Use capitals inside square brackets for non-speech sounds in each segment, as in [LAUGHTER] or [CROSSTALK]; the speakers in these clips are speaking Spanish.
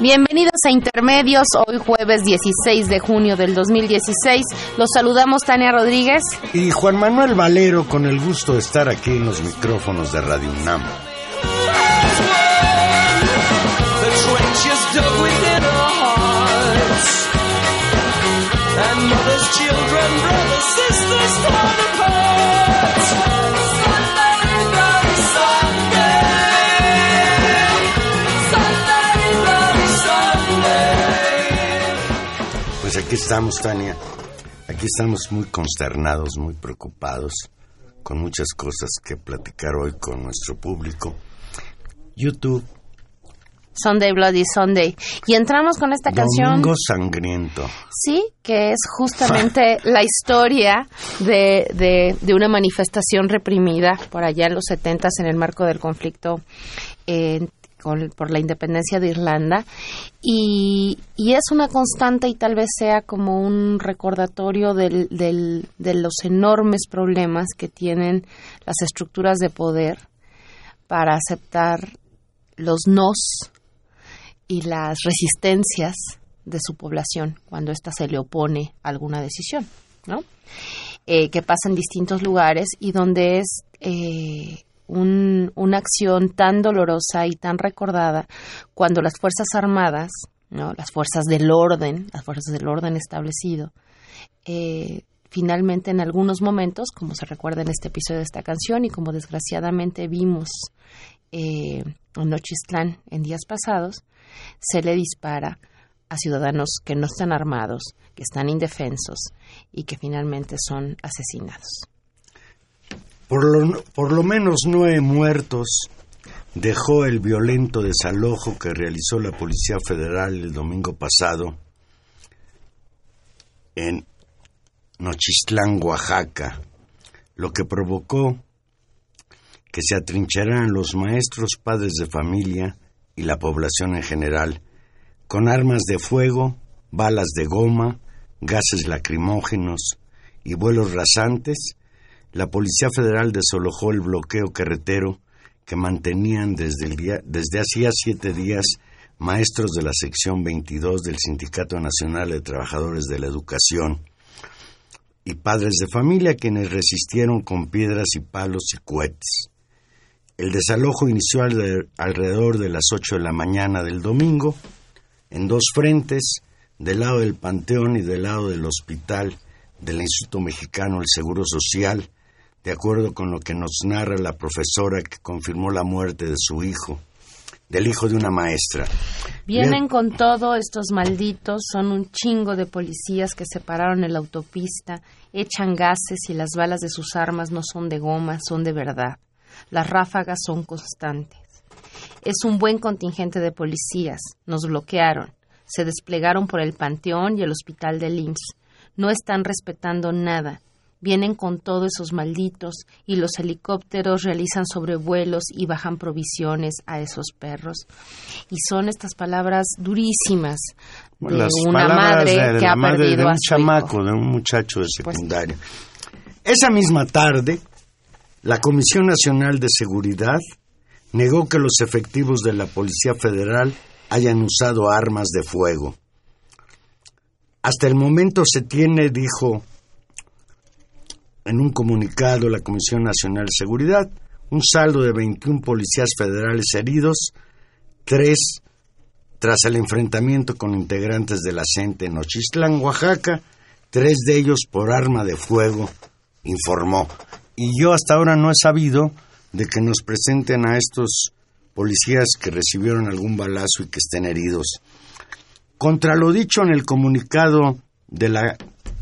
Bienvenidos a Intermedios, hoy jueves 16 de junio del 2016. Los saludamos Tania Rodríguez y Juan Manuel Valero con el gusto de estar aquí en los micrófonos de Radio UNAM. Estamos, Tania. Aquí estamos muy consternados, muy preocupados, con muchas cosas que platicar hoy con nuestro público. YouTube. Sunday Bloody Sunday. Y entramos con esta canción. Domingo Sangriento. Sí, que es justamente [LAUGHS] la historia de, de, de, una manifestación reprimida por allá en los 70 en el marco del conflicto eh, por la independencia de Irlanda y, es una constante y tal vez sea como un recordatorio del, de los enormes problemas que tienen las estructuras de poder para aceptar los nos y las resistencias de su población cuando ésta se le opone a alguna decisión, ¿no? Eh, que pasa en distintos lugares y donde es eh, un, una acción tan dolorosa y tan recordada cuando las Fuerzas Armadas, ¿no? las fuerzas del orden, las fuerzas del orden establecido, eh, finalmente en algunos momentos, como se recuerda en este episodio de esta canción y como desgraciadamente vimos eh, en Nochistlán en días pasados, se le dispara a ciudadanos que no están armados, que están indefensos y que finalmente son asesinados. Por lo, por lo menos nueve muertos dejó el violento desalojo que realizó la Policía Federal el domingo pasado en Nochistlán, Oaxaca, lo que provocó que se atrincheraran los maestros, padres de familia y la población en general, con armas de fuego, balas de goma, gases lacrimógenos y vuelos rasantes la Policía Federal desalojó el bloqueo carretero que mantenían desde, el día, desde hacía siete días maestros de la sección 22 del Sindicato Nacional de Trabajadores de la Educación y padres de familia quienes resistieron con piedras y palos y cohetes. El desalojo inició alrededor de las 8 de la mañana del domingo en dos frentes, del lado del Panteón y del lado del Hospital del Instituto Mexicano del Seguro Social, de acuerdo con lo que nos narra la profesora que confirmó la muerte de su hijo, del hijo de una maestra. Vienen con todo estos malditos, son un chingo de policías que se pararon en la autopista, echan gases y las balas de sus armas no son de goma, son de verdad. Las ráfagas son constantes. Es un buen contingente de policías, nos bloquearon, se desplegaron por el Panteón y el Hospital de IMSS. No están respetando nada, vienen con todos esos malditos y los helicópteros realizan sobrevuelos y bajan provisiones a esos perros. Y son estas palabras durísimas de una madre que ha perdido de un a su chamaco, hijo. de un muchacho de secundaria. Esa misma tarde, la Comisión Nacional de Seguridad negó que los efectivos de la Policía Federal hayan usado armas de fuego. Hasta el momento se tiene, dijo en un comunicado la Comisión Nacional de Seguridad, un saldo de 21 policías federales heridos, tres tras el enfrentamiento con integrantes de la en Ochistlán, Oaxaca, tres de ellos por arma de fuego, informó. Y yo hasta ahora no he sabido de que nos presenten a estos policías que recibieron algún balazo y que estén heridos. Contra lo dicho en el comunicado de la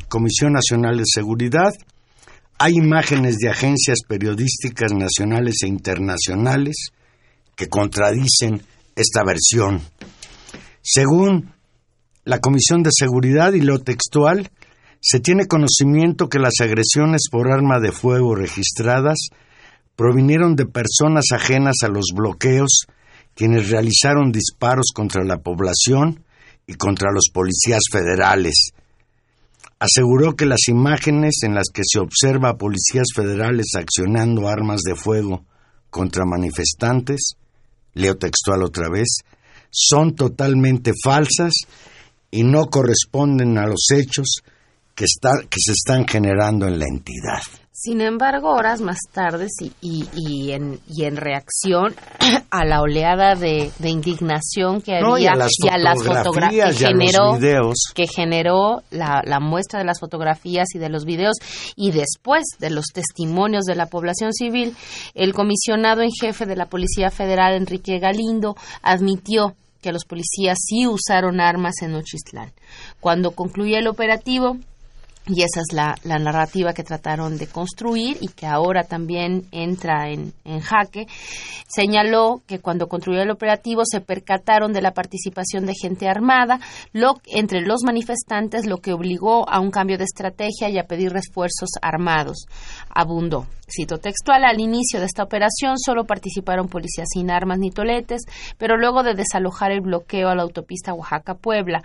Comisión Nacional de Seguridad, hay imágenes de agencias periodísticas nacionales e internacionales que contradicen esta versión. Según la Comisión de Seguridad y lo textual, se tiene conocimiento que las agresiones por arma de fuego registradas provinieron de personas ajenas a los bloqueos, quienes realizaron disparos contra la población y contra los policías federales. Aseguró que las imágenes en las que se observa a policías federales accionando armas de fuego contra manifestantes, leo textual otra vez, son totalmente falsas y no corresponden a los hechos que, está, que se están generando en la entidad. Sin embargo, horas más tarde y, y, y, en, y en reacción [CLEARS THROAT] a la oleada de, de indignación que No, había y a las fotografías fotografías que generó, videos. que generó la, la muestra de las fotografías y de los videos y después de los testimonios de la población civil, el comisionado en jefe de la Policía Federal, Enrique Galindo, admitió que los policías sí usaron armas en Nochistlán. Cuando concluyó el operativo, y esa es la, narrativa que trataron de construir y que ahora también entra en, en, jaque. Señaló que cuando construyó el operativo se percataron de la participación de gente armada lo, entre los manifestantes, lo que obligó a un cambio de estrategia y a pedir refuerzos armados. Abundó. Cito textual, al inicio de esta operación solo participaron policías sin armas ni toletes, pero luego de desalojar el bloqueo a la autopista Oaxaca-Puebla,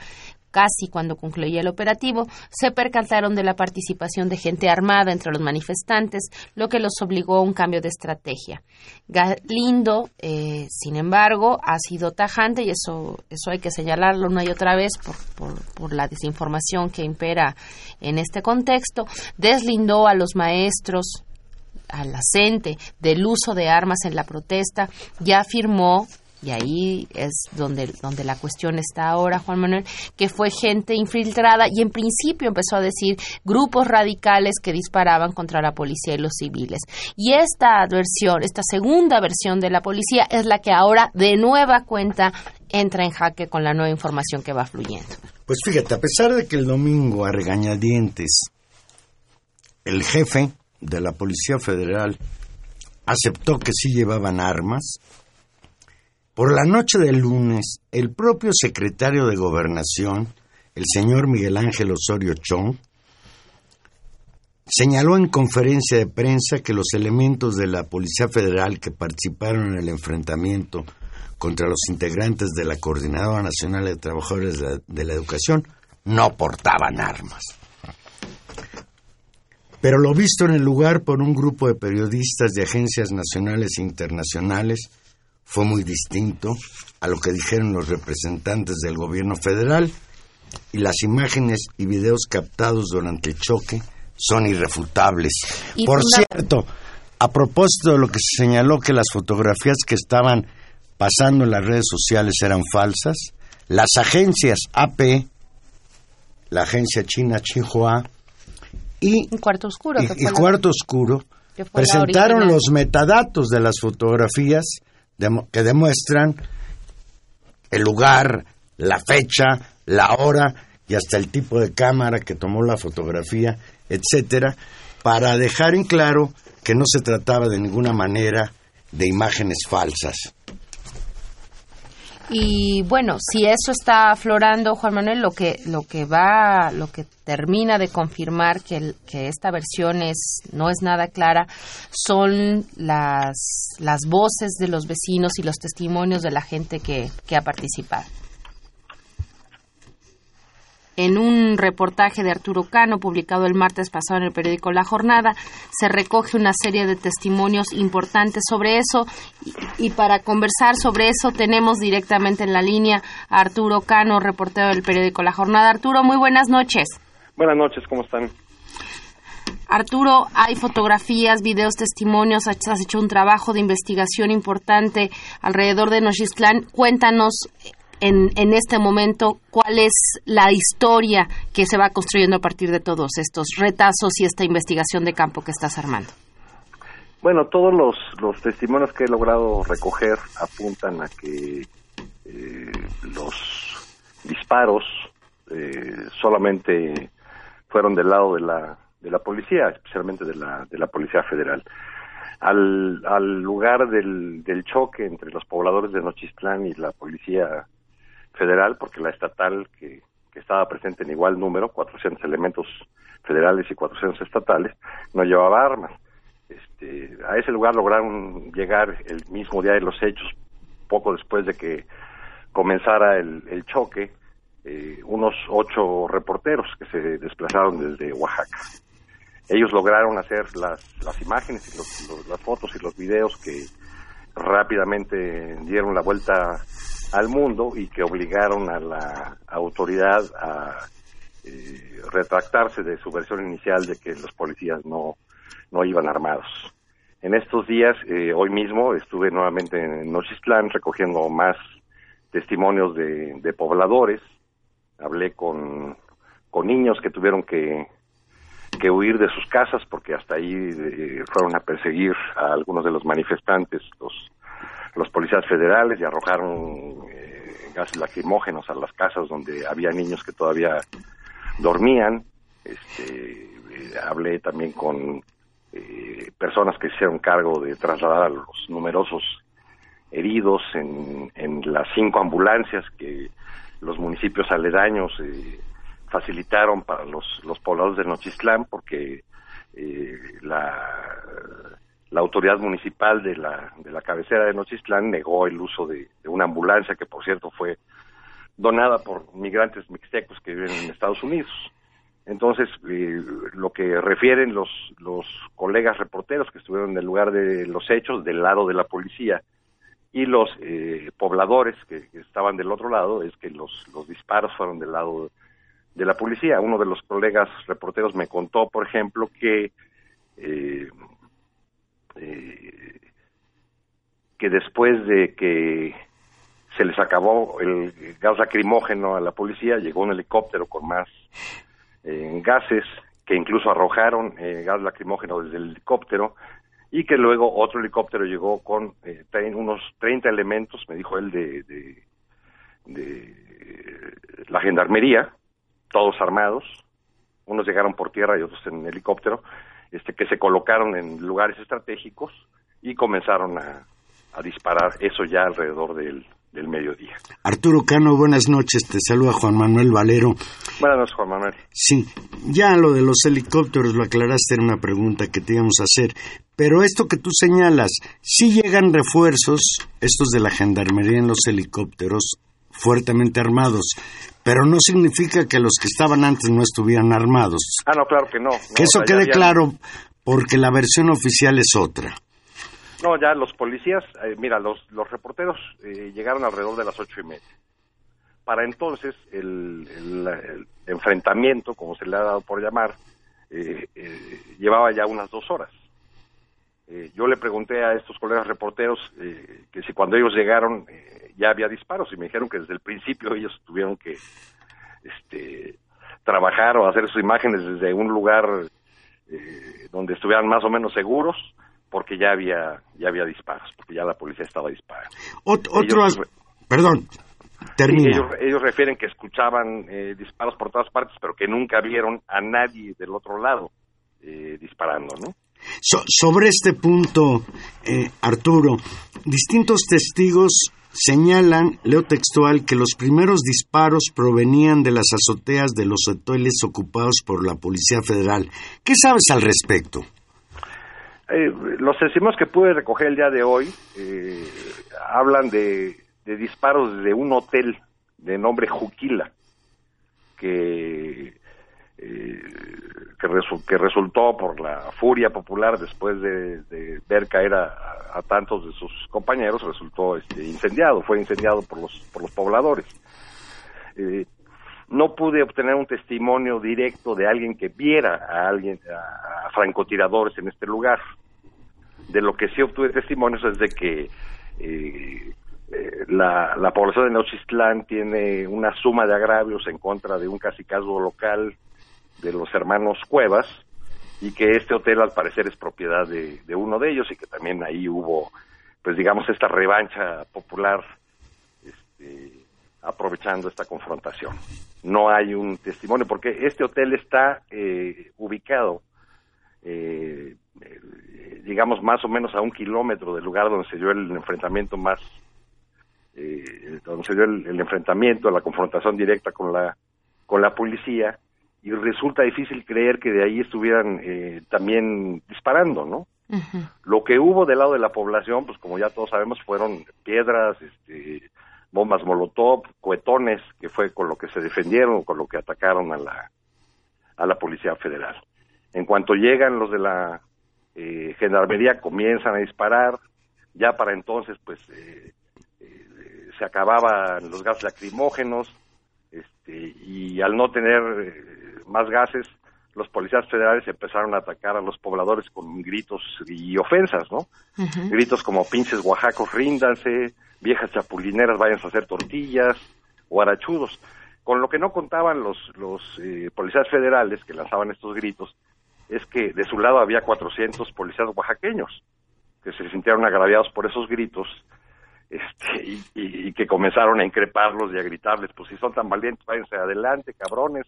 casi cuando concluía el operativo, se percataron de la participación de gente armada entre los manifestantes, lo que los obligó a un cambio de estrategia. Galindo, eh, sin embargo, ha sido tajante y eso, eso hay que señalarlo una y otra vez por, por, por la desinformación que impera en este contexto, deslindó a los maestros a la CENTE del uso de armas en la protesta, ya afirmó y ahí es donde, donde la cuestión está ahora, Juan Manuel, que fue gente infiltrada y en principio empezó a decir grupos radicales que disparaban contra la policía y los civiles. Y esta versión, esta segunda versión de la policía es la que ahora de nueva cuenta entra en jaque con la nueva información que va fluyendo. Pues fíjate, a pesar de que el domingo a regañadientes el jefe de la Policía Federal aceptó que sí llevaban armas, por la noche del lunes, el propio secretario de Gobernación, el señor Miguel Ángel Osorio Chong, señaló en conferencia de prensa que los elementos de la Policía Federal que participaron en el enfrentamiento contra los integrantes de la Coordinadora Nacional de Trabajadores de la, Educación no portaban armas. Pero lo visto en el lugar por un grupo de periodistas de agencias nacionales e internacionales fue muy distinto a lo que dijeron los representantes del gobierno federal y las imágenes y videos captados durante el choque son irrefutables. Y Por una- cierto, a propósito de lo que se señaló que las fotografías que estaban pasando en las redes sociales eran falsas, las agencias AP, la agencia china Xinhua y cuarto oscuro. y, y Cuarto presentaron los metadatos de las fotografías que demuestran el lugar, la fecha, la hora y hasta el tipo de cámara que tomó la fotografía, etcétera, para dejar en claro que no se trataba de ninguna manera de imágenes falsas. Y bueno, si eso está aflorando, Juan Manuel, lo que lo que va, lo que termina de confirmar que, que esta versión es no es nada clara, son las las voces de los vecinos y los testimonios de la gente que, que ha participado. En un reportaje de Arturo Cano publicado el martes pasado en el periódico La Jornada, se recoge una serie de testimonios importantes sobre eso y, para conversar sobre eso tenemos directamente en la línea a Arturo Cano, reportero del periódico La Jornada. Arturo, muy buenas noches. Buenas noches, ¿cómo están? Arturo, hay fotografías, videos, testimonios, has hecho un trabajo de investigación importante alrededor de Nochistlán. Cuéntanos en, en este momento cuál es la historia que se va construyendo a partir de todos estos retazos y esta investigación de campo que estás armando. Bueno, todos los, los testimonios que he logrado recoger apuntan a que eh, los disparos eh, solamente fueron del lado de la, de la policía, especialmente de la, de la Policía Federal. Al, al lugar del, del choque entre los pobladores de Nochistlán y la Policía federal, porque la estatal que, estaba presente en igual número, 400 elementos federales y 400 estatales, no llevaba armas. Este, a ese lugar lograron llegar el mismo día de los hechos, poco después de que comenzara el, choque, eh, unos ocho reporteros que se desplazaron desde Oaxaca. Ellos lograron hacer las, las imágenes y las fotos y los videos que rápidamente dieron la vuelta al mundo y que obligaron a la autoridad a eh, retractarse de su versión inicial de que los policías no, no iban armados. En estos días, eh, hoy mismo, estuve nuevamente en Nochistlán recogiendo más testimonios de, de pobladores. Hablé con, con niños que tuvieron que, que huir de sus casas porque hasta ahí eh, fueron a perseguir a algunos de los manifestantes, los los policías federales y arrojaron eh, gases lacrimógenos a las casas donde había niños que todavía dormían. Este, eh, hablé también con eh, personas que hicieron cargo de trasladar a los numerosos heridos en, en las cinco ambulancias que los municipios aledaños facilitaron para los, los pobladores de Nochistlán porque la la autoridad municipal de la, de la cabecera de Nochistlán negó el uso de, una ambulancia que, por cierto, fue donada por migrantes mixtecos que viven en Estados Unidos. Entonces, eh, lo que refieren los, los colegas reporteros que estuvieron en el lugar de los hechos, del lado de la policía, y los eh, pobladores que, estaban del otro lado, es que los, los disparos fueron del lado de la policía. Uno de los colegas reporteros me contó, por ejemplo, que eh, eh, que después de que se les acabó el gas lacrimógeno a la policía, llegó un helicóptero con más eh, gases que incluso arrojaron eh, gas lacrimógeno desde el helicóptero y que luego otro helicóptero llegó con eh, unos 30 elementos, me dijo él, de, de, de la gendarmería, todos armados, unos llegaron por tierra y otros en helicóptero, este, que se colocaron en lugares estratégicos y comenzaron a, disparar eso ya alrededor del, del mediodía. Arturo Cano, buenas noches. Te saluda Juan Manuel Valero. Buenas noches, Juan Manuel. Sí, ya lo de los helicópteros lo aclaraste en una pregunta que te íbamos a hacer. Pero esto que tú señalas, si llegan refuerzos, estos de la gendarmería en los helicópteros, fuertemente armados pero no significa que los que estaban antes no estuvieran armados. Ah, no, claro que no. que eso quede claro, porque la versión oficial es otra. No, ya los policías, eh, mira, los, los reporteros eh, llegaron alrededor de las ocho y media. Para entonces, el, enfrentamiento, como se le ha dado por llamar, eh, llevaba ya unas dos horas. yo le pregunté a estos colegas reporteros que si cuando ellos llegaron ya había disparos y me dijeron que desde el principio ellos tuvieron que este, trabajar o hacer sus imágenes desde un lugar eh, donde estuvieran más o menos seguros porque ya había ya había disparos porque ya la policía estaba disparando otro perdón ellos, refieren que escuchaban eh, disparos por todas partes, pero que nunca vieron a nadie del otro lado eh, disparando, ¿no? sobre este punto, eh, Arturo, distintos testigos señalan, leo textual, que los primeros disparos provenían de las azoteas de los hoteles ocupados por la Policía Federal. ¿Qué sabes al respecto? Eh, los testimonios que pude recoger el día de hoy eh, hablan de, disparos de un hotel de nombre Juquila, que, eh, que, resultó por la furia popular después de, ver caer a, tantos de sus compañeros, resultó este, incendiado, fue incendiado por los, por los pobladores. no pude obtener un testimonio directo de alguien que viera a alguien, a francotiradores en este lugar de lo que sí obtuve testimonios es de que eh, eh, la, la, población de Nochistlán tiene una suma de agravios en contra de un casicazgo local de los hermanos Cuevas y que este hotel al parecer es propiedad de, uno de ellos y que también ahí hubo, pues digamos, esta revancha popular este, aprovechando esta confrontación. No hay un testimonio porque este hotel está eh, ubicado eh, digamos, más o menos a un kilómetro del lugar donde se dio el enfrentamiento más, eh, donde se dio el, enfrentamiento, la confrontación directa con la, con la policía, y resulta difícil creer que de ahí estuvieran eh, también disparando, ¿no? Lo que hubo del lado de la población, pues como ya todos sabemos, fueron piedras, este, bombas molotov, cohetones, que fue con lo que se defendieron, con lo que atacaron a la, a la Policía Federal. En cuanto llegan los de la eh, gendarmería comienzan a disparar, ya para entonces pues eh, eh, se acababan los gases lacrimógenos este, y al no tener eh, más gases los policías federales empezaron a atacar a los pobladores con gritos y ofensas, ¿no? Gritos como pinches oaxacos, ríndanse, viejas chapulineras, vayan a hacer tortillas, o arachudos. Con lo que no contaban los, los policías federales que lanzaban estos gritos es que de su lado había 400 policías oaxaqueños que se sintieron agraviados por esos gritos este, y, que comenzaron a increparlos y a gritarles, pues si son tan valientes, váyanse adelante, cabrones.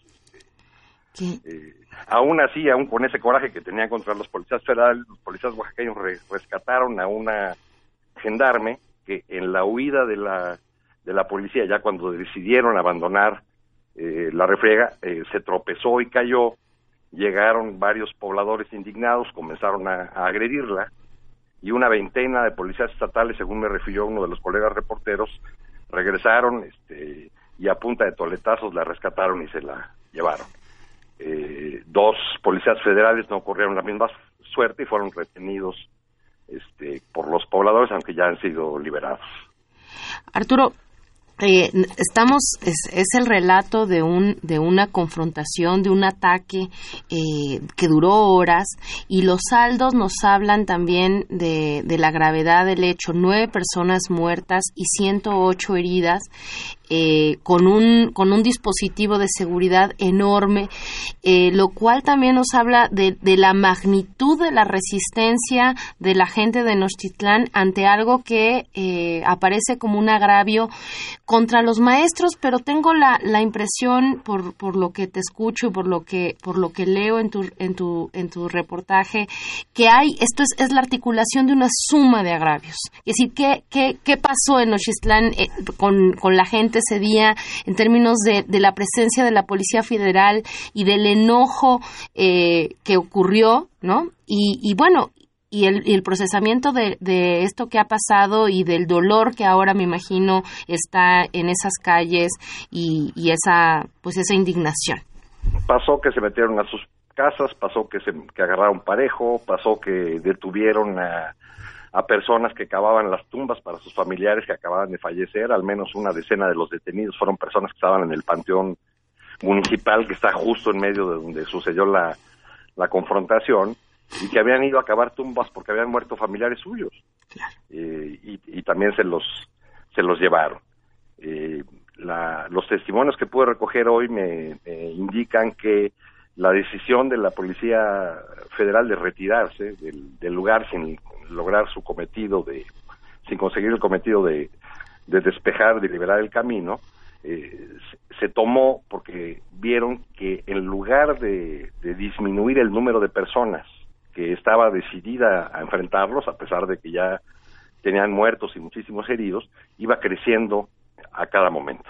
Eh, aún así, aún con ese coraje que tenían contra los policías federales, los policías oaxaqueños rescataron a una gendarme que en la huida de la, de la policía, ya cuando decidieron abandonar eh, la refriega, eh, se tropezó y cayó llegaron varios pobladores indignados, comenzaron a, agredirla y una veintena de policías estatales, según me refirió uno de los colegas reporteros, regresaron este, y a punta de toletazos la rescataron y se la llevaron. Eh, dos policías federales no corrieron la misma suerte y fueron retenidos este, por los pobladores, aunque ya han sido liberados. Arturo, eh, estamos es, es, el relato de un de una confrontación de un ataque eh, que duró horas y los saldos nos hablan también de, de la gravedad del hecho nueve personas muertas y 108 heridas eh, con, un, con un dispositivo de seguridad enorme, eh, lo cual también nos habla de, la magnitud de la resistencia de la gente de Nochtitlán ante algo que eh, aparece como un agravio contra los maestros, pero tengo la, la impresión, por, por lo que te escucho y por lo que, por lo que leo en tu, en tu, en tu reportaje, que hay, esto es, es la articulación de una suma de agravios. Es decir, ¿qué, qué, qué pasó en Nochtitlán con, con la gente ese día en términos de, la presencia de la Policía Federal y del enojo eh, que ocurrió, ¿no? Y, bueno, y el, procesamiento de, esto que ha pasado y del dolor que ahora me imagino está en esas calles y, esa pues esa indignación. Pasó que se metieron a sus casas, pasó que se que agarraron parejo, pasó que detuvieron a a personas que cavaban las tumbas para sus familiares que acababan de fallecer, al menos una decena de los detenidos fueron personas que estaban en el panteón municipal que está justo en medio de donde sucedió la, la confrontación y que habían ido a cavar tumbas porque habían muerto familiares suyos. Eh, y, también se los se los llevaron. Eh, los testimonios que pude recoger hoy me, indican que la decisión de la policía federal de retirarse del, del lugar sin lograr su cometido de, sin conseguir el cometido de, de despejar, de liberar el camino, eh, se tomó porque vieron que en lugar de, disminuir el número de personas que estaba decidida a enfrentarlos, a pesar de que ya tenían muertos y muchísimos heridos, iba creciendo a cada momento.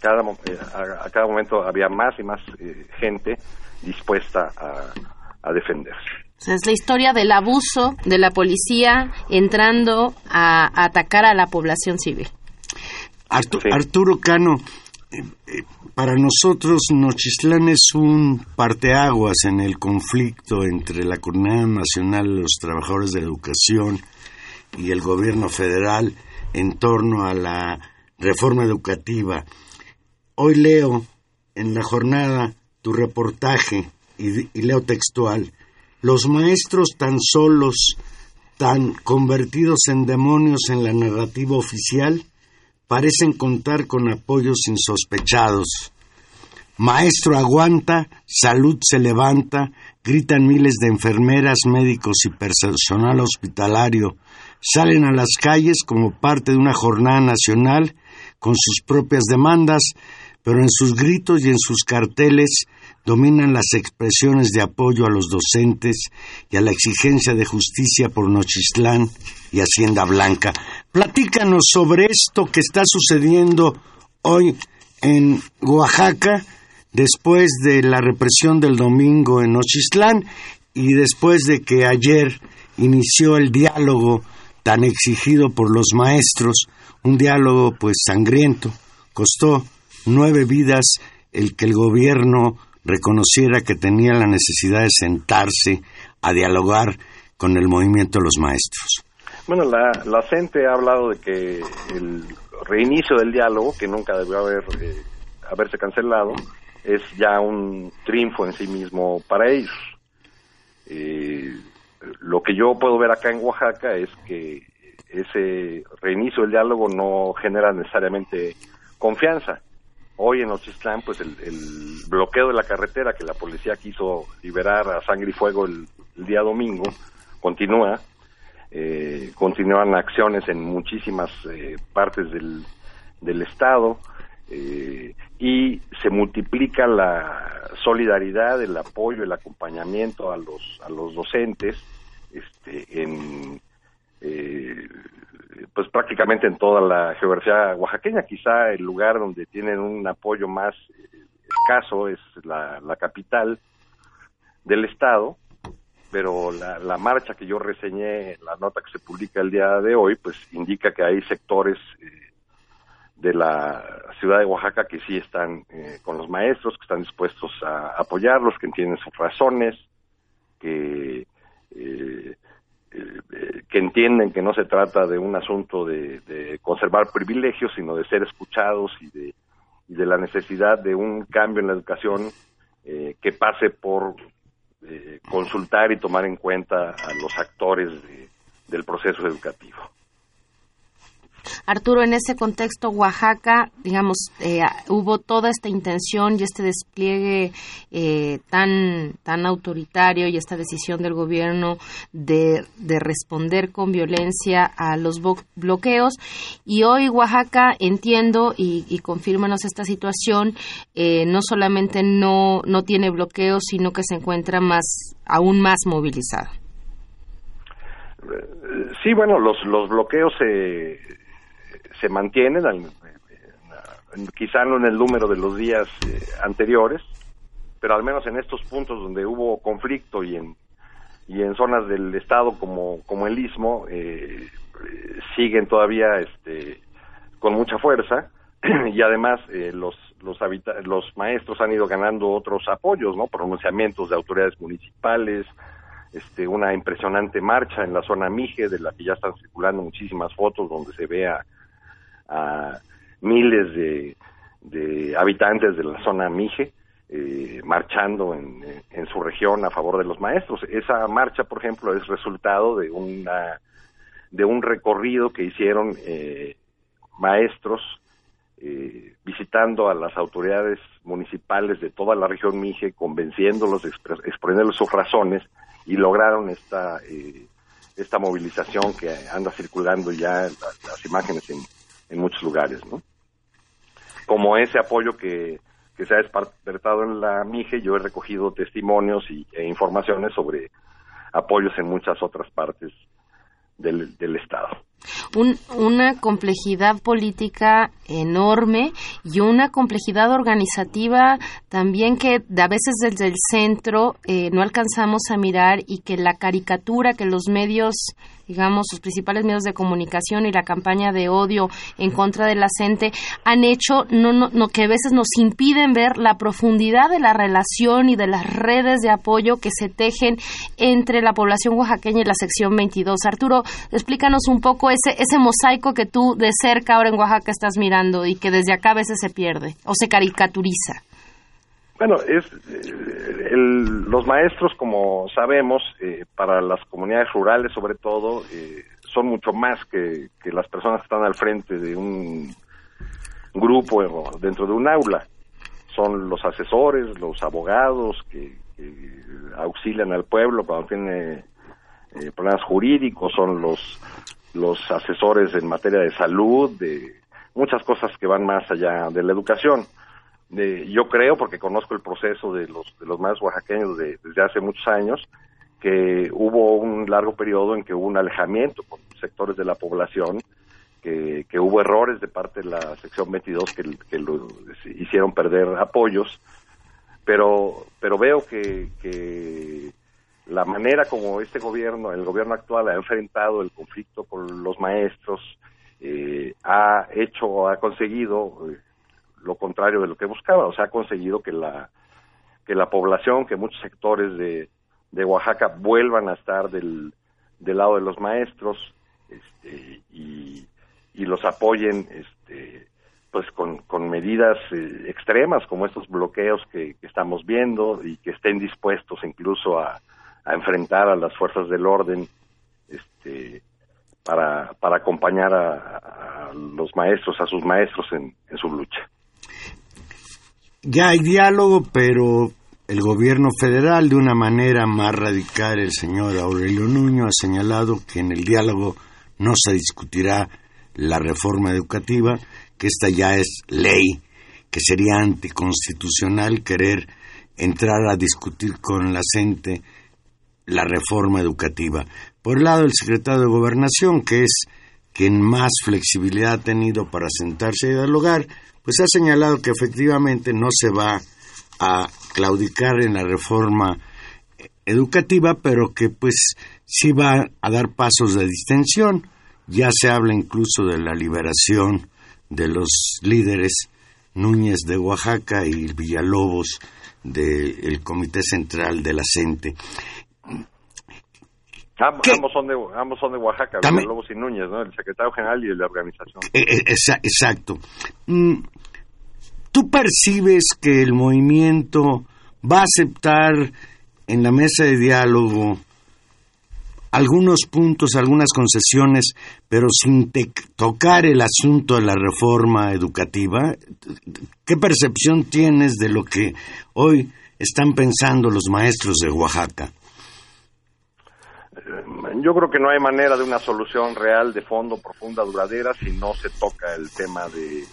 Cada, eh, a, cada momento había más y más eh, gente dispuesta a, defenderse. es la historia del abuso de la policía entrando a atacar a la población civil. Arturo Cano, eh, eh, para nosotros Nochistlán es un parteaguas en el conflicto entre la Comunidad Nacional de los Trabajadores de la Educación y el gobierno federal en torno a la reforma educativa. Hoy leo en la jornada tu reportaje y, leo textual. Los maestros tan solos, tan convertidos en demonios en la narrativa oficial, parecen contar con apoyos insospechados. Maestro aguanta, salud se levanta, gritan miles de enfermeras, médicos y personal hospitalario. Salen a las calles como parte de una jornada nacional con sus propias demandas, pero en sus gritos y en sus carteles dominan las expresiones de apoyo a los docentes y a la exigencia de justicia por Nochistlán y Hacienda Blanca. Platícanos sobre esto que está sucediendo hoy en Oaxaca, después de la represión del domingo en Nochistlán y después de que ayer inició el diálogo tan exigido por los maestros, un diálogo pues sangriento, costó nueve vidas el que el gobierno reconociera que tenía la necesidad de sentarse a dialogar con el movimiento de los maestros. Bueno, la, la CENTE ha hablado de que el reinicio del diálogo, que nunca debió haber, eh, haberse cancelado, es ya un triunfo en sí mismo para ellos. Eh, lo que yo puedo ver acá en Oaxaca es que ese reinicio del diálogo no genera necesariamente confianza hoy en Ochistlán, pues el, bloqueo de la carretera que la policía quiso liberar a sangre y fuego el, día domingo continúa. Eh, continúan acciones en muchísimas eh, partes del, del estado eh, y se multiplica la solidaridad, el apoyo, el acompañamiento a los a los docentes este, en pues prácticamente en toda la geografía oaxaqueña. Quizá el lugar donde tienen un apoyo más eh, escaso es la, capital del estado, pero la, marcha que yo reseñé, la nota que se publica el día de hoy, pues indica que hay sectores eh, de la ciudad de Oaxaca que sí están eh, con los maestros, que están dispuestos a apoyarlos, que entienden sus razones, que eh, que entienden que no se trata de un asunto de, conservar privilegios, sino de ser escuchados y de, de la necesidad de un cambio en la educación eh, que pase por eh, consultar y tomar en cuenta a los actores del proceso educativo. Arturo, en ese contexto, Oaxaca, digamos, eh, hubo toda esta intención y este despliegue eh, tan, tan autoritario y esta decisión del gobierno de, responder con violencia a los bloqueos. Y hoy Oaxaca, entiendo y, y confírmanos esta situación, eh, no solamente no, no tiene bloqueos, sino que se encuentra más, aún más movilizado. Sí, bueno, los, los bloqueos se se mantienen, quizá no en el número de los días eh, anteriores, pero al menos en estos puntos donde hubo conflicto y en y en zonas del estado como como el istmo eh, siguen todavía este con mucha fuerza. [CLEARS THROAT] Y además eh, los los los maestros han ido ganando otros apoyos no pronunciamientos de autoridades municipales este una impresionante marcha en la zona Mije de la que ya están circulando muchísimas fotos donde se ve a a miles de, habitantes de la zona Mije eh, marchando en, su región a favor de los maestros. Esa marcha, por ejemplo, es resultado de una de un recorrido que hicieron eh, maestros eh, visitando a las autoridades municipales de toda la región Mije, convenciéndolos, exponiéndoles sus razones y lograron esta esta movilización que anda circulando ya las imágenes en, en muchos lugares, ¿no? como ese apoyo que, que se ha despertado en la MIGE, yo he recogido testimonios y, e informaciones sobre apoyos en muchas otras partes del, del Estado una complejidad política enorme y una complejidad organizativa también que a veces desde el centro eh, no alcanzamos a mirar y que la caricatura que los medios digamos, sus principales medios de comunicación y la campaña de odio en contra de la gente han hecho no, no, que a veces nos impiden ver la profundidad de la relación y de las redes de apoyo que se tejen entre la población oaxaqueña y la sección 22. Arturo, explícanos un poco ese, ese mosaico que tú de cerca ahora en Oaxaca estás mirando y que desde acá a veces se pierde o se caricaturiza. Bueno, es eh, los maestros, como sabemos, eh, para las comunidades rurales sobre todo, eh, son mucho más que, las personas que están al frente de un grupo dentro de un aula. Son los asesores, los abogados que, auxilian al pueblo cuando tiene problemas jurídicos, son los, los asesores en materia de salud, de muchas cosas que van más allá de la educación. Yo creo, porque conozco el proceso de los, de los más oaxaqueños desde hace muchos años, que hubo un largo periodo en que hubo un alejamiento con sectores de la población, que, que hubo errores de parte de la sección 22 que, que lo hicieron perder apoyos, pero, pero veo que, que la manera como este gobierno, el gobierno actual ha enfrentado el conflicto con los maestros, eh, ha hecho, ha conseguido eh, lo contrario de lo que buscaba, o sea, ha conseguido que la que la población, que muchos sectores de, de Oaxaca vuelvan a estar del, del lado de los maestros este, y, los apoyen este, pues con, con medidas eh, extremas como estos bloqueos que, estamos viendo y que estén dispuestos incluso a, a enfrentar a las fuerzas del orden este, para, para acompañar a, los maestros, a sus maestros en, en su lucha. Ya hay diálogo, pero el gobierno federal, de una manera más radical, el señor Aurelio Nuño ha señalado que en el diálogo no se discutirá la reforma educativa, que esta ya es ley, que sería anticonstitucional querer entrar a discutir con la gente la reforma educativa. Por el lado del secretario de Gobernación, que es quien más flexibilidad ha tenido para sentarse y dialogar, pues ha señalado que efectivamente no se va a claudicar en la reforma educativa, pero que pues sí va a dar pasos de distensión. Ya se habla incluso de la liberación de los líderes Núñez de Oaxaca y Villalobos del Comité Central de la CENTE. Ambos, son de, ambos son de Oaxaca, Villalobos y Núñez, ¿no? El secretario general y el de la organización. Eh, eh, exacto. Mm, ¿Tú percibes que el movimiento va a aceptar en la mesa de diálogo algunos puntos, algunas concesiones, pero sin tocar el asunto de la reforma educativa? ¿Qué percepción tienes de lo que hoy están pensando los maestros de Oaxaca? Yo creo que no hay manera de una solución real, de fondo, profunda, duradera, si no se toca el tema de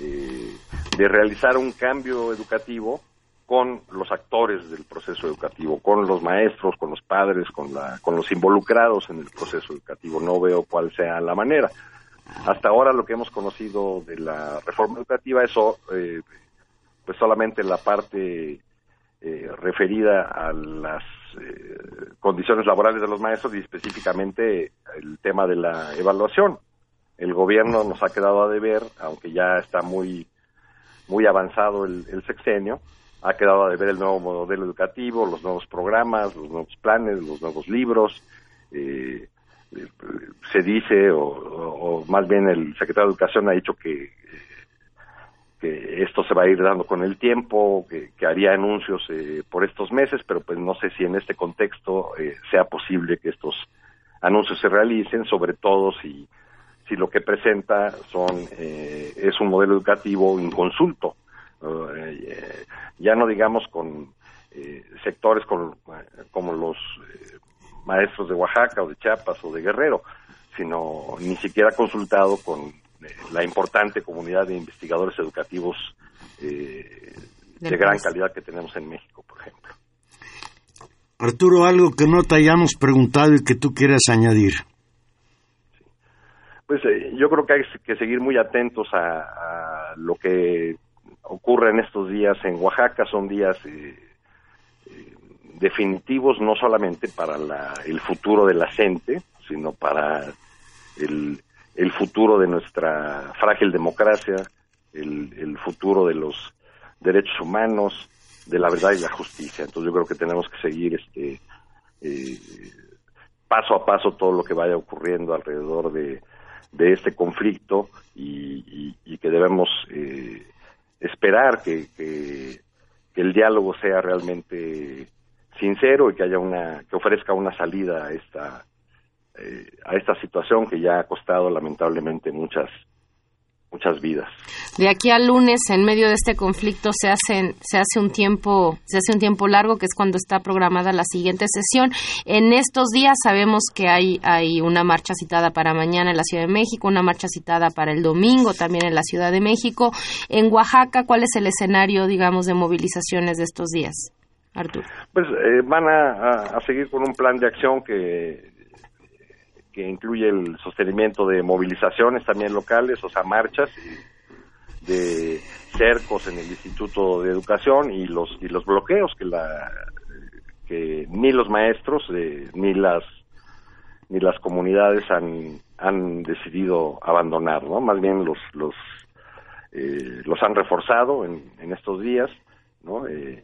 eh, de realizar un cambio educativo con los actores del proceso educativo, con los maestros, con los padres, con, la, con los involucrados en el proceso educativo. No veo cuál sea la manera. Hasta ahora lo que hemos conocido de la reforma educativa es eh, pues solamente la parte eh, referida a las condiciones laborales de los maestros y específicamente el tema de la evaluación el gobierno nos ha quedado a deber, aunque ya está muy, muy avanzado el, sexenio, ha quedado a deber el nuevo modelo educativo, los nuevos programas, los nuevos planes, los nuevos libros. Eh, se dice, o, más bien el secretario de Educación ha dicho que, que esto se va a ir dando con el tiempo, que, haría anuncios eh, por estos meses, pero pues no sé si en este contexto eh, sea posible que estos anuncios se realicen, sobre todo si si lo que presenta son eh, es un modelo educativo inconsulto, eh, ya no digamos con eh, sectores como los maestros de Oaxaca o de Chiapas o de Guerrero, sino ni siquiera consultado con la importante comunidad de investigadores educativos eh, de gran calidad que tenemos en México, por ejemplo. Arturo, algo que no te hayamos preguntado y que tú quieras añadir. Pues eh, yo creo que hay que seguir muy atentos a, lo que ocurre en estos días en Oaxaca. Son días eh, definitivos no solamente para el futuro de la gente, sino para el, futuro de nuestra frágil democracia, el futuro de los derechos humanos, de la verdad y la justicia. Entonces yo creo que tenemos que seguir este eh, paso a paso todo lo que vaya ocurriendo alrededor de, este conflicto y, que debemos eh, esperar que, que, el diálogo sea realmente sincero y que haya una que ofrezca una salida a esta eh, a esta situación que ya ha costado lamentablemente muchas muchas vidas. De aquí al lunes, en medio de este conflicto, se hacen, se hace un tiempo, se hace un tiempo largo, que es cuando está programada la siguiente sesión. En estos días sabemos que hay, hay una marcha citada para mañana en la Ciudad de México, una marcha citada para el domingo también en la Ciudad de México. En Oaxaca, ¿cuál es el escenario, digamos, de movilizaciones de estos días? Arturo. Pues eh, van a, seguir con un plan de acción que que incluye el sostenimiento de movilizaciones también locales, o sea, marchas de cercos en el Instituto de Educación y los y los bloqueos que la que ni los maestros eh, ni las ni las comunidades han han decidido abandonar, ¿no? Más bien los los eh, los han reforzado en, en estos días, ¿no? Eh,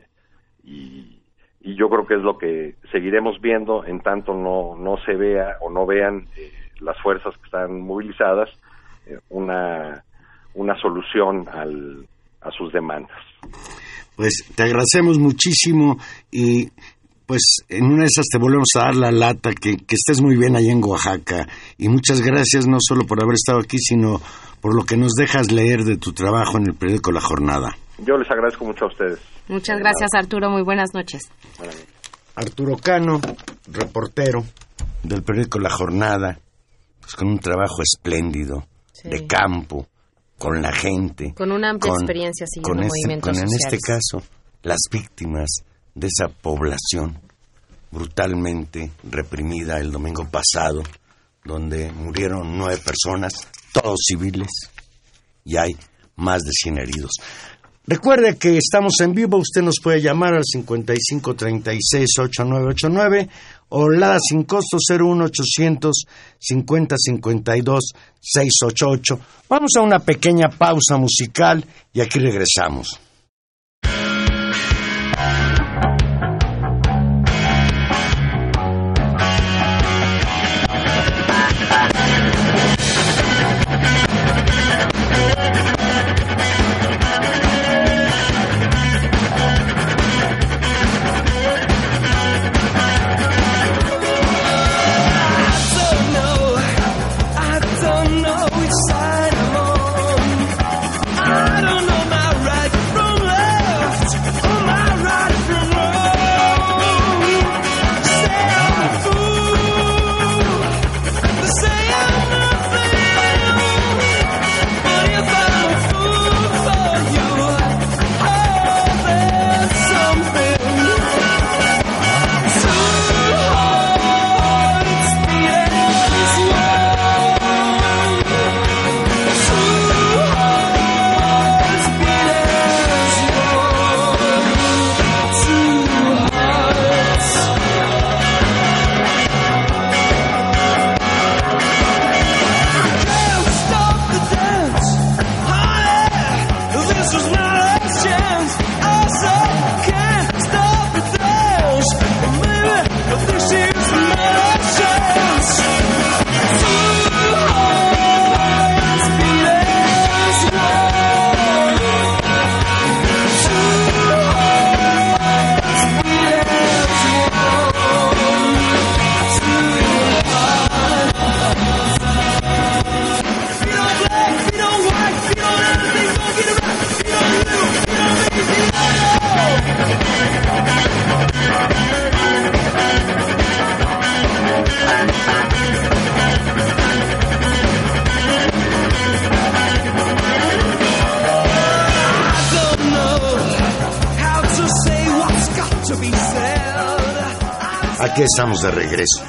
y y yo creo que es lo que seguiremos viendo en tanto no, no se vea o no vean eh, las fuerzas que están movilizadas eh, una, una solución al, a sus demandas. Pues te agradecemos muchísimo y pues en una de esas te volvemos a dar la lata, que, que estés muy bien allá en Oaxaca y muchas gracias no solo por haber estado aquí, sino por lo que nos dejas leer de tu trabajo en el periódico La Jornada. Yo les agradezco mucho a ustedes. Muchas gracias, Arturo. Muy buenas noches. Arturo Cano, reportero del periódico La Jornada, pues con un trabajo espléndido, de campo, con la gente. Con una amplia experiencia siguiendo con movimientos con, En este caso, las víctimas de esa población brutalmente reprimida el domingo pasado, donde murieron nueve personas, todos civiles, y hay más de 100 heridos. Recuerde que estamos en vivo, usted nos puede llamar al 5536-8989 o la sin costo 01800 5052 688. Vamos a una pequeña pausa musical y aquí regresamos.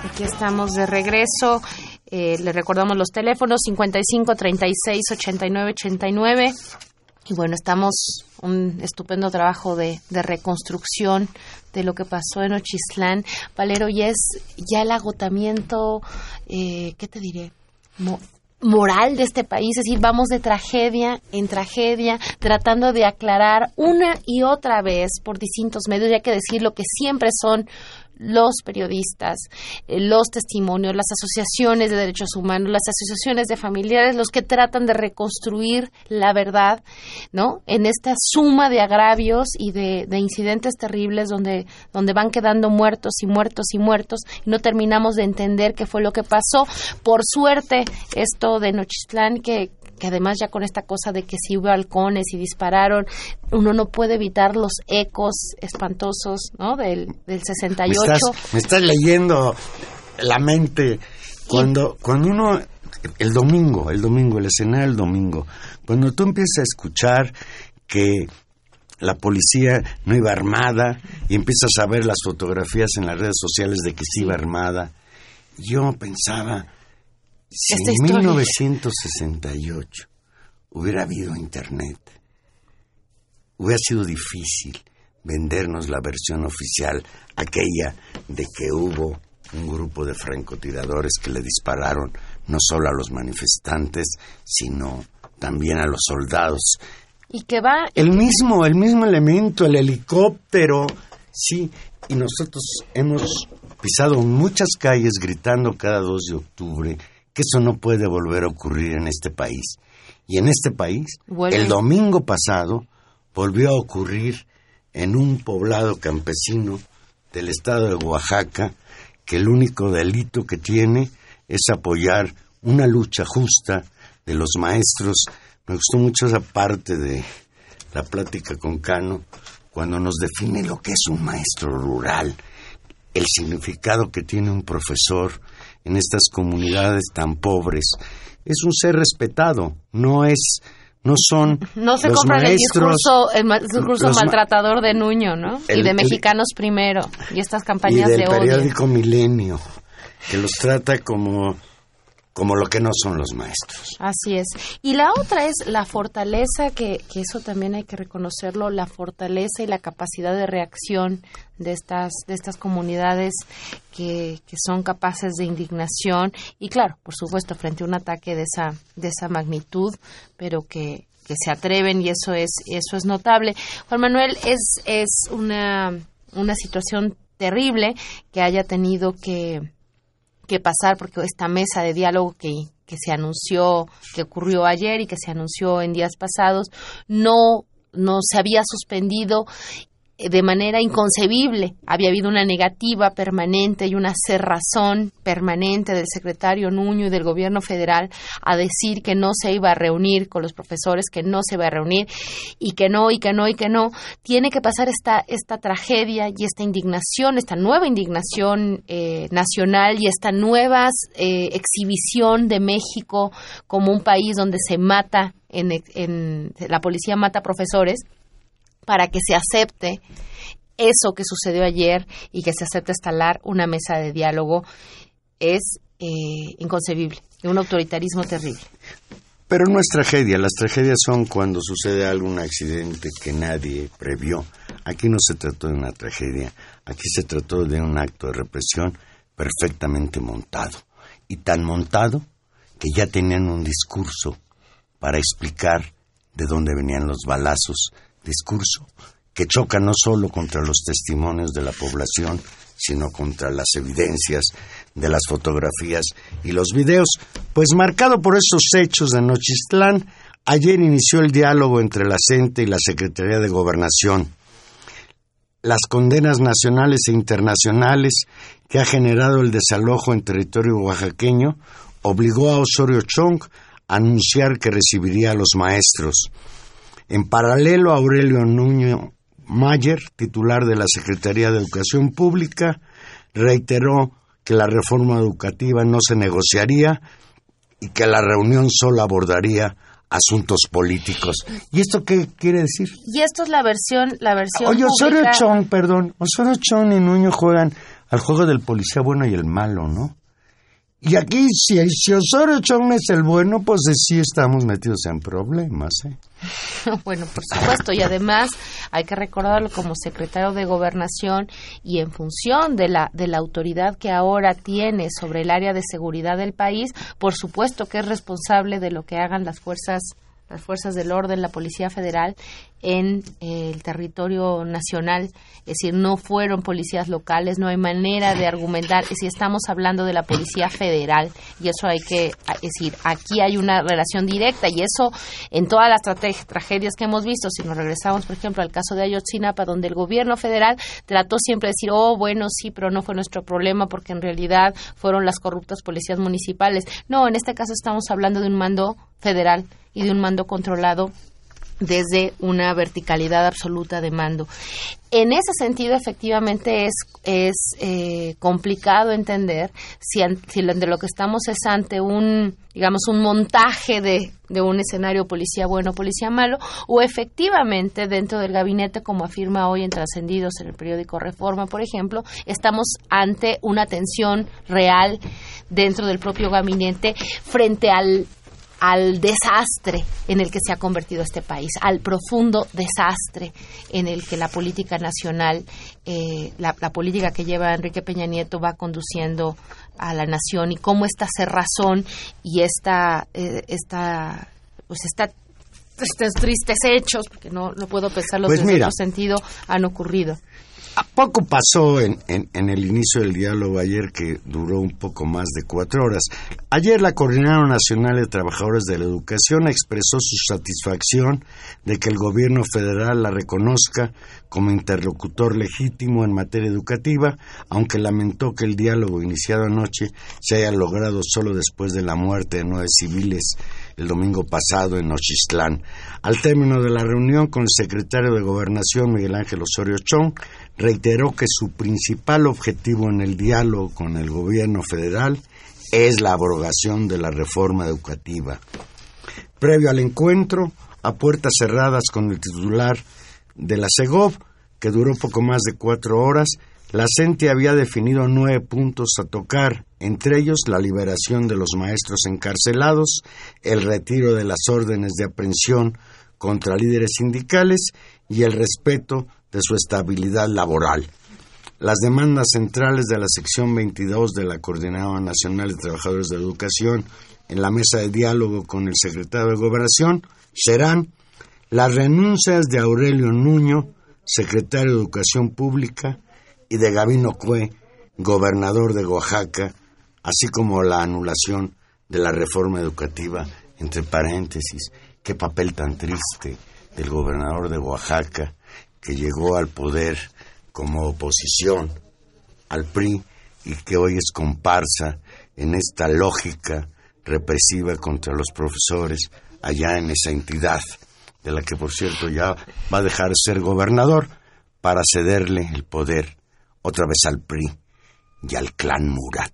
Aquí estamos de regreso. Eh, le recordamos los teléfonos 55 36 89 89. Y bueno, estamos un estupendo trabajo de, de reconstrucción de lo que pasó en Ochislán. Valero, ya es ya el agotamiento, eh, ¿qué te diré? moral de este país, es decir, vamos de tragedia en tragedia, tratando de aclarar una y otra vez por distintos medios, ya que decir lo que siempre son los periodistas, eh, los testimonios, las asociaciones de derechos humanos, las asociaciones de familiares, los que tratan de reconstruir la verdad, ¿no? En esta suma de agravios y de, incidentes terribles donde, donde van quedando muertos y muertos y muertos y no terminamos de entender qué fue lo que pasó. Por suerte, esto de Nochistlán que, que además ya con esta cosa de que si hubo halcones y dispararon, uno no puede evitar los ecos espantosos, ¿no? Del, del 68. Me estás, me estás leyendo la mente. Cuando, cuando uno, el domingo, el domingo, el escenario del domingo, cuando tú empiezas a escuchar que la policía no iba armada y empiezas a ver las fotografías en las redes sociales de que sí iba armada, yo pensaba, si en 1968 hubiera habido Internet, hubiera sido difícil vendernos la versión oficial, aquella de que hubo un grupo de francotiradores que le dispararon no solo a los manifestantes, sino también a los soldados. Y que va el mismo, el mismo elemento, el helicóptero, sí, y nosotros hemos pisado muchas calles gritando cada 2 de octubre que eso no puede volver a ocurrir en este país. Y en este país, el domingo pasado, volvió a ocurrir en un poblado campesino del estado de Oaxaca, que el único delito que tiene es apoyar una lucha justa de los maestros. Me gustó mucho esa parte de la plática con Cano, cuando nos define lo que es un maestro rural, el significado que tiene un profesor, en estas comunidades tan pobres. Es un ser respetado, no es no son [LAUGHS] no se compra el discurso el, discurso maltratador de Nuño no y de mexicanos primero y estas campañas y del de odio periódico Milenio que los trata como como lo que no son los maestros. Así es. Y la otra es la fortaleza, que, que, eso también hay que reconocerlo, la fortaleza y la capacidad de reacción de estas, de estas comunidades que, que son capaces de indignación y claro, por supuesto, frente a un ataque de esa, de esa magnitud, pero que, que se atreven y eso es, eso es notable. Juan Manuel, es, es una, una situación terrible que haya tenido que que pasar porque esta mesa de diálogo que, que se anunció, que ocurrió ayer y que se anunció en días pasados, no no se había suspendido de manera inconcebible. Había habido una negativa permanente y una cerrazón permanente del secretario Nuño y del gobierno federal a decir que no se iba a reunir con los profesores, que no se iba a reunir y que no, y que no, y que no. Tiene que pasar esta, esta tragedia y esta indignación, esta nueva indignación eh, nacional y esta nueva eh, exhibición de México como un país donde se mata, en, en la policía mata profesores para que se acepte eso que sucedió ayer y que se acepte instalar una mesa de diálogo es eh, inconcebible, un autoritarismo terrible. Pero no es tragedia, las tragedias son cuando sucede algún accidente que nadie previó. Aquí no se trató de una tragedia, aquí se trató de un acto de represión perfectamente montado. Y tan montado que ya tenían un discurso para explicar de dónde venían los balazos, discurso que choca no solo contra los testimonios de la población, sino contra las evidencias de las fotografías y los videos. Pues marcado por esos hechos de Nochistlán, ayer inició el diálogo entre la CENTE y la Secretaría de Gobernación. Las condenas nacionales e internacionales que ha generado el desalojo en territorio oaxaqueño obligó a Osorio Chong a anunciar que recibiría a los maestros. En paralelo, Aurelio Nuño Mayer, titular de la Secretaría de Educación Pública, reiteró que la reforma educativa no se negociaría y que la reunión solo abordaría asuntos políticos. ¿Y esto qué quiere decir? Y esto es la versión, la versión Oye, Osorio Chong, perdón, Osorio Chong y Nuño juegan al juego del policía bueno y el malo, ¿no? Y aquí, si, Osorio Chong es el bueno, pues sí estamos metidos en problemas, ¿eh? [LAUGHS] bueno, por supuesto, y además hay que recordarlo como secretario de Gobernación y en función de la, de la autoridad que ahora tiene sobre el área de seguridad del país, por supuesto que es responsable de lo que hagan las fuerzas las fuerzas del orden, la Policía Federal en eh, el territorio nacional, es decir, no fueron policías locales, no hay manera de argumentar, si estamos hablando de la Policía Federal, y eso hay que decir, aquí hay una relación directa, y eso en todas las tragedias que hemos visto, si nos regresamos, por ejemplo, al caso de Ayotzinapa, donde el gobierno federal trató siempre de decir, oh, bueno, sí, pero no fue nuestro problema, porque en realidad fueron las corruptas policías municipales. No, en este caso estamos hablando de un mando federal y de un mando controlado desde una verticalidad absoluta de mando. En ese sentido, efectivamente, es, es eh, complicado entender si, si de lo que estamos es ante un, digamos, un montaje de, de un escenario policía bueno, policía malo, o efectivamente dentro del gabinete, como afirma hoy en Trascendidos en el periódico Reforma, por ejemplo, estamos ante una tensión real dentro del propio gabinete frente al al desastre en el que se ha convertido este país, al profundo desastre en el que la política nacional, eh, la, política que lleva Enrique Peña Nieto va conduciendo a la nación y cómo esta cerrazón y esta, eh, esta pues esta estos tristes hechos, porque no, no puedo pensarlos pues en otro sentido, han ocurrido. ¿A poco pasó en, en, el inicio del diálogo ayer que duró un poco más de cuatro horas? Ayer la Coordinadora Nacional de Trabajadores de la Educación expresó su satisfacción de que el gobierno federal la reconozca como interlocutor legítimo en materia educativa, aunque lamentó que el diálogo iniciado anoche se haya logrado solo después de la muerte de nueve civiles el domingo pasado en Nochistlán. Al término de la reunión con el secretario de Gobernación, Miguel Ángel Osorio Chong, reiteró que su principal objetivo en el diálogo con el gobierno federal es la abrogación de la reforma educativa. Previo al encuentro, a puertas cerradas con el titular de la CEGOV, que duró poco más de cuatro horas, la CENTE había definido nueve puntos a tocar, entre ellos la liberación de los maestros encarcelados, el retiro de las órdenes de aprehensión contra líderes sindicales y el respeto de su estabilidad laboral. Las demandas centrales de la sección 22 de la Coordinadora Nacional de Trabajadores de Educación en la mesa de diálogo con el secretario de Gobernación serán las renuncias de Aurelio Nuño, secretario de Educación Pública, y de Gabino Cue, gobernador de Oaxaca, así como la anulación de la reforma educativa, entre paréntesis, qué papel tan triste del gobernador de Oaxaca que llegó al poder como oposición al PRI y que hoy es comparsa en esta lógica represiva contra los profesores allá en esa entidad, de la que por cierto ya va a dejar de ser gobernador para cederle el poder otra vez al PRI y al clan Murat.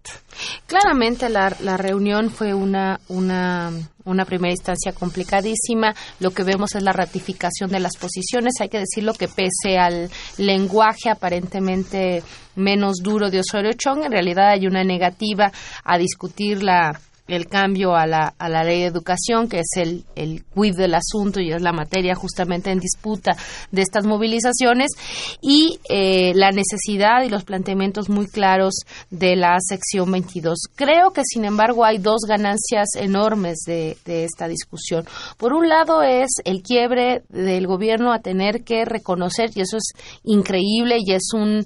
Claramente la, la reunión fue una, una, una, primera instancia complicadísima. Lo que vemos es la ratificación de las posiciones. Hay que decirlo que pese al lenguaje aparentemente menos duro de Osorio Chong, en realidad hay una negativa a discutir la el cambio a la, a la ley de educación, que es el, el quid del asunto y es la materia justamente en disputa de estas movilizaciones, y eh, la necesidad y los planteamientos muy claros de la sección 22. Creo que, sin embargo, hay dos ganancias enormes de, de esta discusión. Por un lado es el quiebre del gobierno a tener que reconocer, y eso es increíble y es un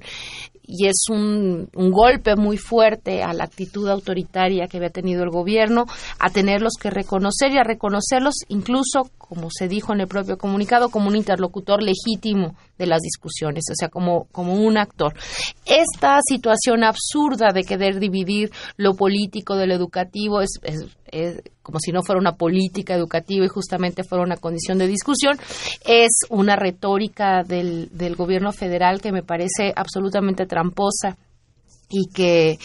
y es un, un, golpe muy fuerte a la actitud autoritaria que había tenido el gobierno, a tenerlos que reconocer y a reconocerlos incluso, como se dijo en el propio comunicado, como un interlocutor legítimo de las discusiones, o sea, como, como un actor. Esta situación absurda de querer dividir lo político de lo educativo es, es, como si no fuera una política educativa y justamente fuera una condición de discusión, es una retórica del, del gobierno federal que me parece absolutamente tramposa y que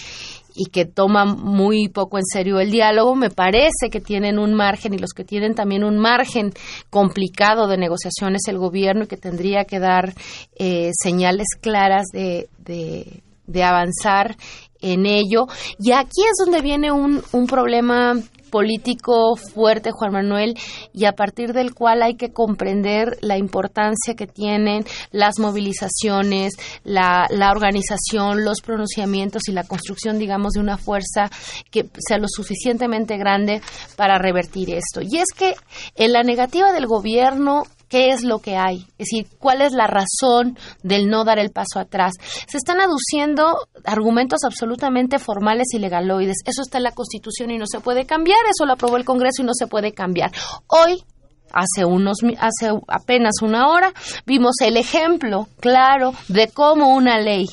y que toma muy poco en serio el diálogo, me parece que tienen un margen y los que tienen también un margen complicado de negociaciones el gobierno y que tendría que dar eh, señales claras de, de de avanzar en ello. Y aquí es donde viene un, un problema político fuerte, Juan Manuel, y a partir del cual hay que comprender la importancia que tienen las movilizaciones, la, la organización, los pronunciamientos y la construcción, digamos, de una fuerza que sea lo suficientemente grande para revertir esto. Y es que en la negativa del gobierno qué es lo que hay, es decir, cuál es la razón del no dar el paso atrás. Se están aduciendo argumentos absolutamente formales y legaloides. Eso está en la Constitución y no se puede cambiar, eso lo aprobó el Congreso y no se puede cambiar. Hoy hace unos hace apenas una hora vimos el ejemplo claro de cómo una ley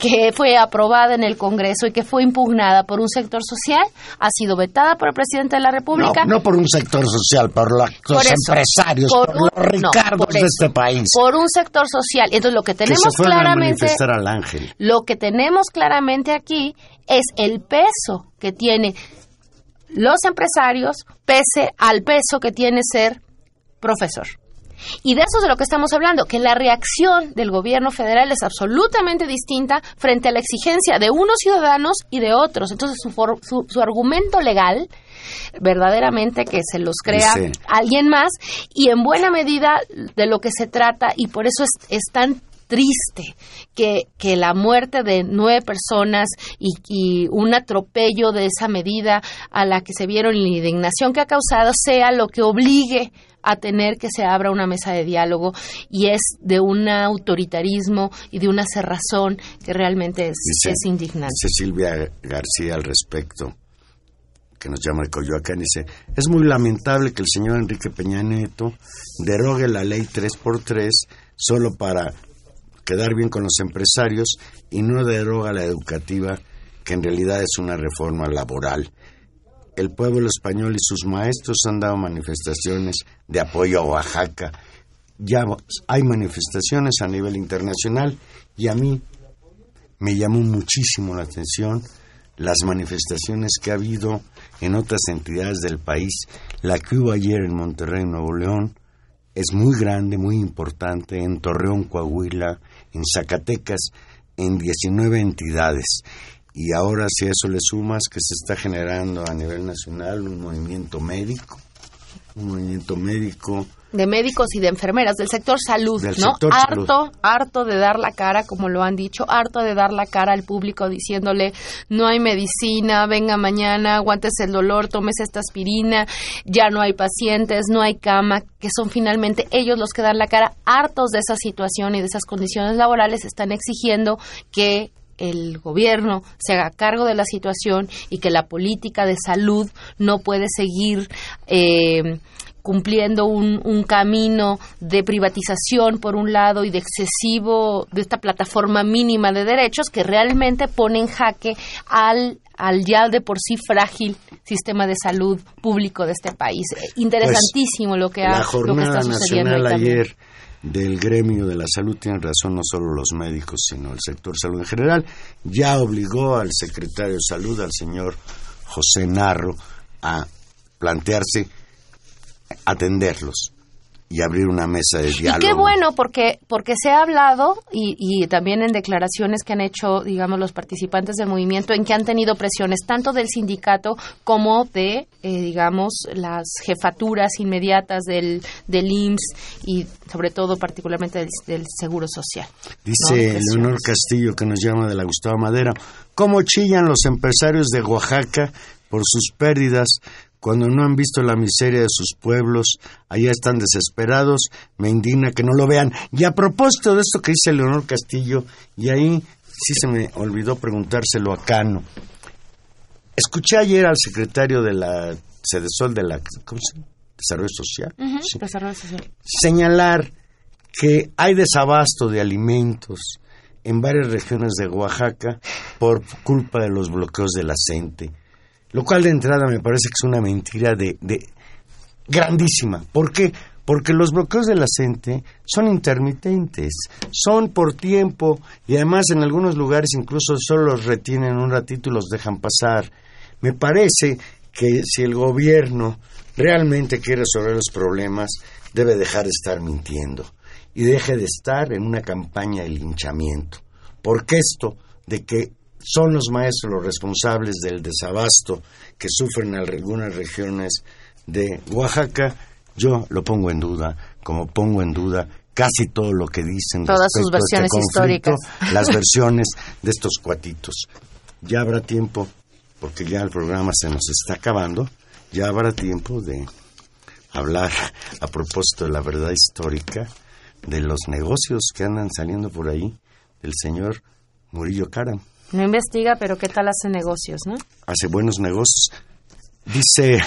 que fue aprobada en el Congreso y que fue impugnada por un sector social, ha sido vetada por el presidente de la República. No, no por un sector social, por los empresarios, por, los ricardos de este país. Por un sector social. Entonces lo que tenemos que se claramente, a al ángel. lo que tenemos claramente aquí es el peso que tiene los empresarios pese al peso que tiene ser profesor. Y de eso es de lo que estamos hablando, que la reacción del gobierno federal es absolutamente distinta frente a la exigencia de unos ciudadanos y de otros. Entonces, su, su, su argumento legal verdaderamente que se los crea alguien más y en buena medida de lo que se trata y por eso es, es tan triste que, que, la muerte de nueve personas y, y, un atropello de esa medida a la que se vieron y la indignación que ha causado sea lo que obligue a tener que se abra una mesa de diálogo y es de un autoritarismo y de una cerrazón que realmente es, dice, es indignante. Dice Silvia García al respecto, que nos llama de Coyoacán, dice, es muy lamentable que el señor Enrique Peña Nieto derogue la ley 3x3 solo para quedar bien con los empresarios y no deroga la educativa, que en realidad es una reforma laboral el pueblo español y sus maestros han dado manifestaciones de apoyo a Oaxaca. Ya hay manifestaciones a nivel internacional y a mí me llamó muchísimo la atención las manifestaciones que ha habido en otras entidades del país. La que hubo ayer en Monterrey, Nuevo León, es muy grande, muy importante, en Torreón, Coahuila, en Zacatecas, en 19 entidades. Y ahora si a eso le sumas que se está generando a nivel nacional un movimiento médico, un movimiento médico de médicos y de enfermeras del sector salud, del ¿no? Sector harto, salud. harto de dar la cara, como lo han dicho, harto de dar la cara al público diciéndole no hay medicina, venga mañana, aguántese el dolor, tómese esta aspirina, ya no hay pacientes, no hay cama, que son finalmente ellos los que dan la cara, hartos de esa situación y de esas condiciones laborales, están exigiendo que el gobierno se haga cargo de la situación y que la política de salud no puede seguir eh, cumpliendo un, un, camino de privatización por un lado y de excesivo de esta plataforma mínima de derechos que realmente pone en jaque al al ya de por sí frágil sistema de salud público de este país. Interesantísimo pues, lo que ha la jornada lo que está sucediendo nacional ayer del gremio de la salud tienen razón no solo los médicos sino el sector salud en general ya obligó al secretario de salud al señor José Narro a plantearse atenderlos y abrir una mesa de diálogo. Y qué bueno, porque, porque se ha hablado, y, y, también en declaraciones que han hecho, digamos, los participantes del movimiento, en que han tenido presiones tanto del sindicato como de, eh, digamos, las jefaturas inmediatas del, del IMSS y, sobre todo, particularmente del, del Seguro Social. Dice ¿no? Leonor Castillo, que nos llama de la Gustavo Madera, ¿cómo chillan los empresarios de Oaxaca por sus pérdidas cuando no han visto la miseria de sus pueblos, allá están desesperados, me indigna que no lo vean. Y a propósito de esto que dice Leonor Castillo, y ahí sí se me olvidó preguntárselo a Cano. Escuché ayer al secretario de la Sedesol de la ¿cómo se? Desarrollo Social, uh -huh, sí. Desarrollo Social señalar que hay desabasto de alimentos en varias regiones de Oaxaca por culpa de los bloqueos de la CENTE lo cual de entrada me parece que es una mentira de, de grandísima. ¿Por qué? Porque los bloqueos de la CENTE son intermitentes, son por tiempo y además en algunos lugares incluso solo los retienen un ratito y los dejan pasar. Me parece que si el gobierno realmente quiere resolver los problemas, debe dejar de estar mintiendo y deje de estar en una campaña de linchamiento. porque esto de que son los maestros los responsables del desabasto que sufren algunas regiones de Oaxaca, yo lo pongo en duda, como pongo en duda casi todo lo que dicen todas sus este versiones históricas, las [LAUGHS] versiones de estos cuatitos. Ya habrá tiempo, porque ya el programa se nos está acabando, ya habrá tiempo de hablar a propósito de la verdad histórica de los negocios que andan saliendo por ahí del señor Murillo Karam. No investiga, pero ¿qué tal hace negocios, no? Hace buenos negocios. Dice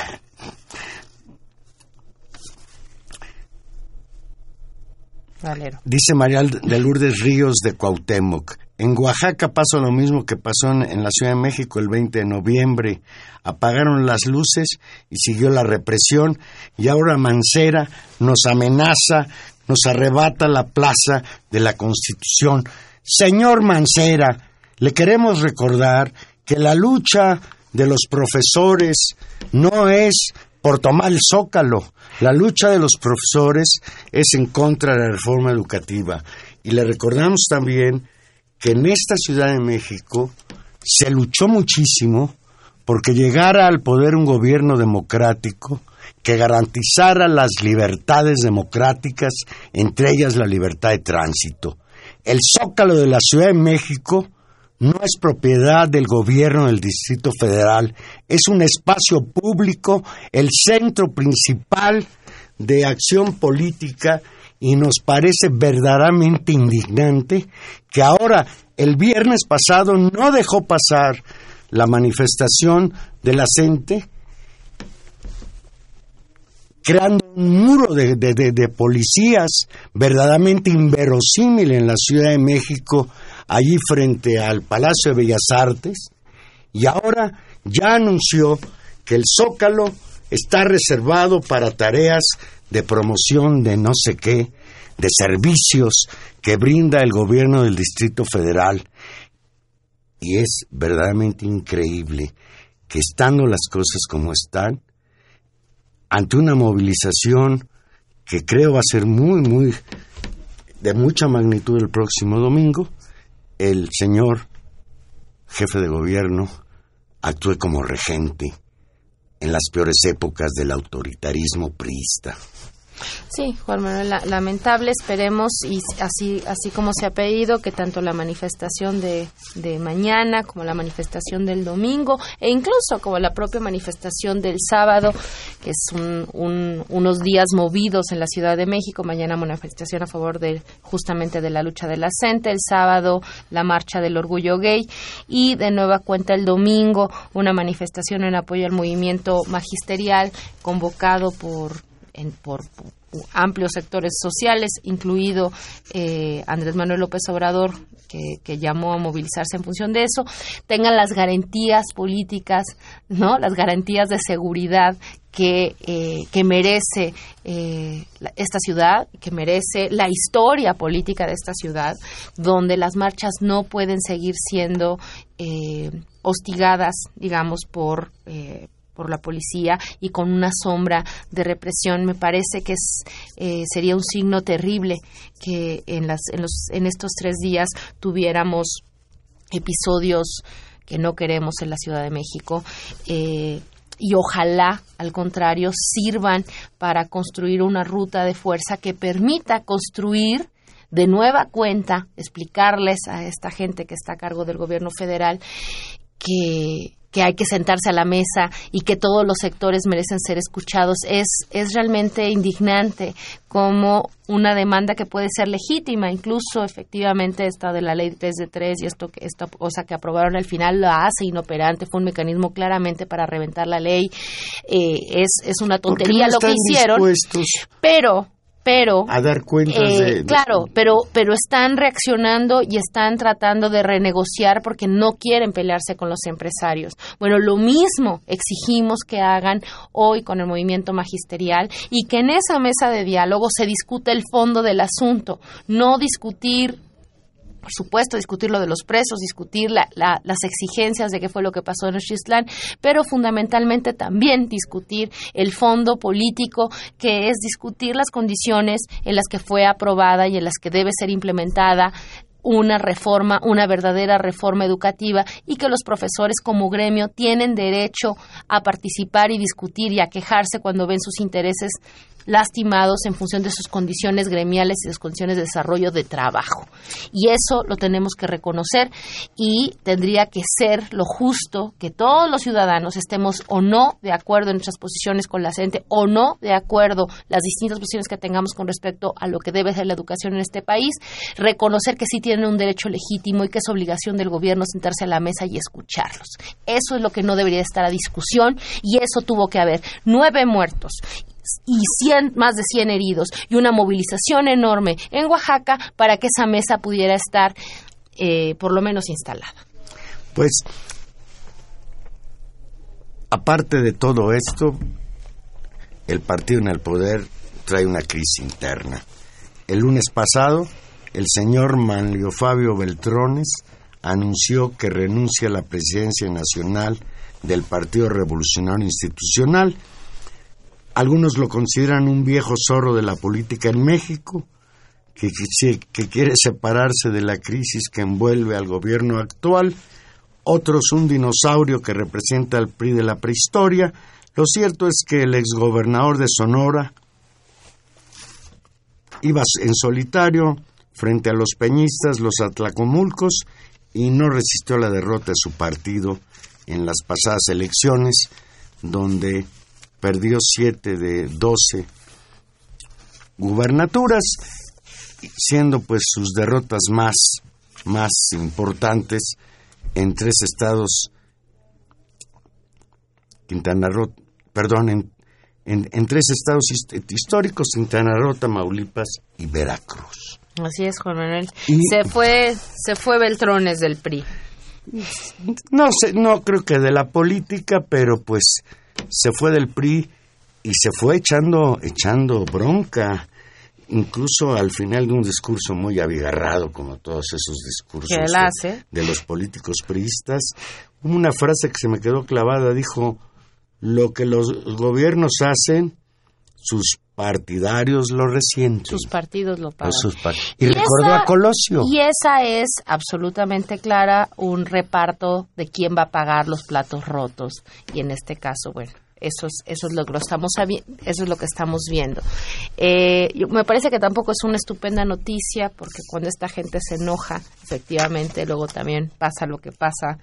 Valero. Dice María de Lourdes Ríos de Cuauhtémoc. En Oaxaca pasó lo mismo que pasó en, en, la Ciudad de México el 20 de noviembre. Apagaron las luces y siguió la represión y ahora Mancera nos amenaza, nos arrebata la plaza de la Constitución. Señor Mancera, le queremos recordar que la lucha de los profesores no es por tomar el zócalo. La lucha de los profesores es en contra de la reforma educativa. Y le recordamos también que en esta Ciudad de México se luchó muchísimo porque llegara al poder un gobierno democrático que garantizara las libertades democráticas, entre ellas la libertad de tránsito. El zócalo de la Ciudad de México no es propiedad del gobierno del Distrito Federal, es un espacio público, el centro principal de acción política y nos parece verdaderamente indignante que ahora, el viernes pasado, no dejó pasar la manifestación de la gente creando un muro de, de, policías verdaderamente inverosímil en la Ciudad de México, allí frente al Palacio de Bellas Artes, y ahora ya anunció que el Zócalo está reservado para tareas de promoción de no sé qué, de servicios que brinda el gobierno del Distrito Federal. Y es verdaderamente increíble que estando las cosas como están, ante una movilización que creo va a ser muy, muy de mucha magnitud el próximo domingo, el señor jefe de gobierno actúe como regente en las peores épocas del autoritarismo priista. Sí, Juan Manuel, la, lamentable, esperemos, y así, así como se ha pedido, que tanto la manifestación de, de, mañana como la manifestación del domingo, e incluso como la propia manifestación del sábado, que es un, un, unos días movidos en la Ciudad de México, mañana manifestación a favor de justamente de la lucha de la el sábado la marcha del orgullo gay, y de nueva cuenta el domingo una manifestación en apoyo al movimiento magisterial convocado por en, por, amplios sectores sociales, incluido eh, Andrés Manuel López Obrador, que, que, llamó a movilizarse en función de eso, tengan las garantías políticas, no, las garantías de seguridad que, eh, que merece eh, esta ciudad, que merece la historia política de esta ciudad, donde las marchas no pueden seguir siendo eh, hostigadas, digamos, por por la policía y con una sombra de represión. Me parece que es, eh, sería un signo terrible que en, las, en, los, en estos tres días tuviéramos episodios que no queremos en la Ciudad de México. Eh, y ojalá, al contrario, sirvan para construir una ruta de fuerza que permita construir de nueva cuenta, explicarles a esta gente que está a cargo del gobierno federal que que hay que sentarse a la mesa y que todos los sectores merecen ser escuchados. Es, es realmente indignante como una demanda que puede ser legítima, incluso efectivamente esta de la ley 3 de 3 y esto, esta cosa que aprobaron al final la hace inoperante, fue un mecanismo claramente para reventar la ley. Eh, es, es una tontería no lo que hicieron, pero pero a dar cuenta eh, de, de, claro pero pero están reaccionando y están tratando de renegociar porque no quieren pelearse con los empresarios. Bueno lo mismo exigimos que hagan hoy con el movimiento magisterial y que en esa mesa de diálogo se discute el fondo del asunto no discutir por supuesto, discutir lo de los presos, discutir la, la, las exigencias de qué fue lo que pasó en Xistlán, pero fundamentalmente también discutir el fondo político, que es discutir las condiciones en las que fue aprobada y en las que debe ser implementada una reforma, una verdadera reforma educativa y que los profesores como gremio tienen derecho a participar y discutir y a quejarse cuando ven sus intereses lastimados en función de sus condiciones gremiales y sus condiciones de desarrollo de trabajo. Y eso lo tenemos que reconocer y tendría que ser lo justo que todos los ciudadanos estemos o no de acuerdo en nuestras posiciones con la gente o no de acuerdo las distintas posiciones que tengamos con respecto a lo que debe ser la educación en este país, reconocer que sí tienen un derecho legítimo y que es obligación del gobierno sentarse a la mesa y escucharlos. Eso es lo que no debería estar a discusión y eso tuvo que haber nueve muertos y más de 100 heridos y una movilización enorme en Oaxaca para que esa mesa pudiera estar eh, por lo menos instalada. Pues, aparte de todo esto, el partido en el poder trae una crisis interna. El lunes pasado, el señor Manlio Fabio Beltrones anunció que renuncia a la presidencia nacional del Partido Revolucionario Institucional algunos lo consideran un viejo zorro de la política en México, que, quiere separarse de la crisis que envuelve al gobierno actual, otros un dinosaurio que representa al PRI de la prehistoria. Lo cierto es que el exgobernador de Sonora iba en solitario frente a los peñistas, los atlacomulcos, y no resistió la derrota de su partido en las pasadas elecciones, donde perdió siete de doce gubernaturas, siendo pues sus derrotas más, más importantes en tres estados, Quintana Roo, perdón, en, en, tres estados históricos, Quintana Roo, Tamaulipas y Veracruz. Así es, Juan Manuel. se fue, se fue Beltrones del PRI. No sé, no creo que de la política, pero pues se fue del PRI y se fue echando, echando bronca, incluso al final de un discurso muy abigarrado, como todos esos discursos de, los políticos priistas, una frase que se me quedó clavada, dijo, lo que los gobiernos hacen, sus partidarios lo resienten. Sus partidos lo pagan. y, recordó a Colosio. Y esa es absolutamente clara un reparto de quién va a pagar los platos rotos. Y en este caso, bueno, eso es, eso es lo que estamos eso es lo que estamos viendo. Eh, me parece que tampoco es una estupenda noticia porque cuando esta gente se enoja, efectivamente, luego también pasa lo que pasa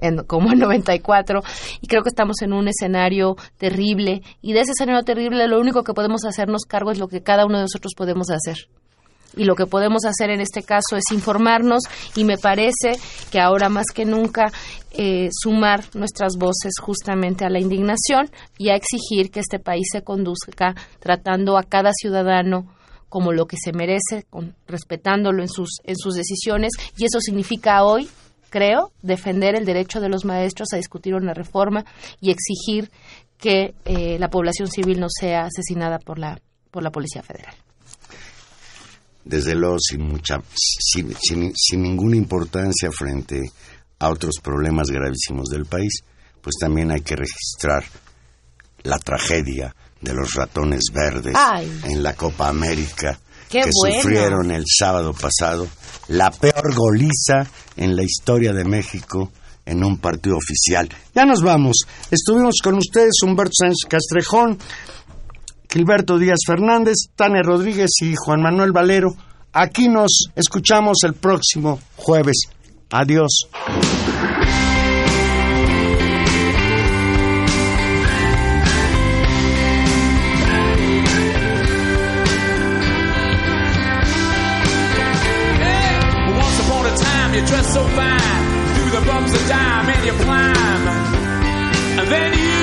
en, como en 94 y creo que estamos en un escenario terrible y de ese escenario terrible lo único que podemos hacernos cargo es lo que cada uno de nosotros podemos hacer. Y lo que podemos hacer en este caso es informarnos y me parece que ahora más que nunca eh, sumar nuestras voces justamente a la indignación y a exigir que este país se conduzca tratando a cada ciudadano como lo que se merece, con, respetándolo en sus, en sus decisiones y eso significa hoy creo, defender el derecho de los maestros a discutir una reforma y exigir que eh, la población civil no sea asesinada por la, por la Policía Federal. Desde luego, sin, mucha, sin, sin ninguna importancia frente a otros problemas gravísimos del país, pues también hay que registrar la tragedia de los ratones verdes en la Copa América que sufrieron el sábado pasado la peor goliza en la historia de México en un partido oficial. Ya nos vamos. Estuvimos con ustedes Humberto Sánchez Castrejón, Gilberto Díaz Fernández, Tane Rodríguez y Juan Manuel Valero. Aquí nos escuchamos el próximo jueves. Adiós. So fine. Through the bumps of time and you climb. And then you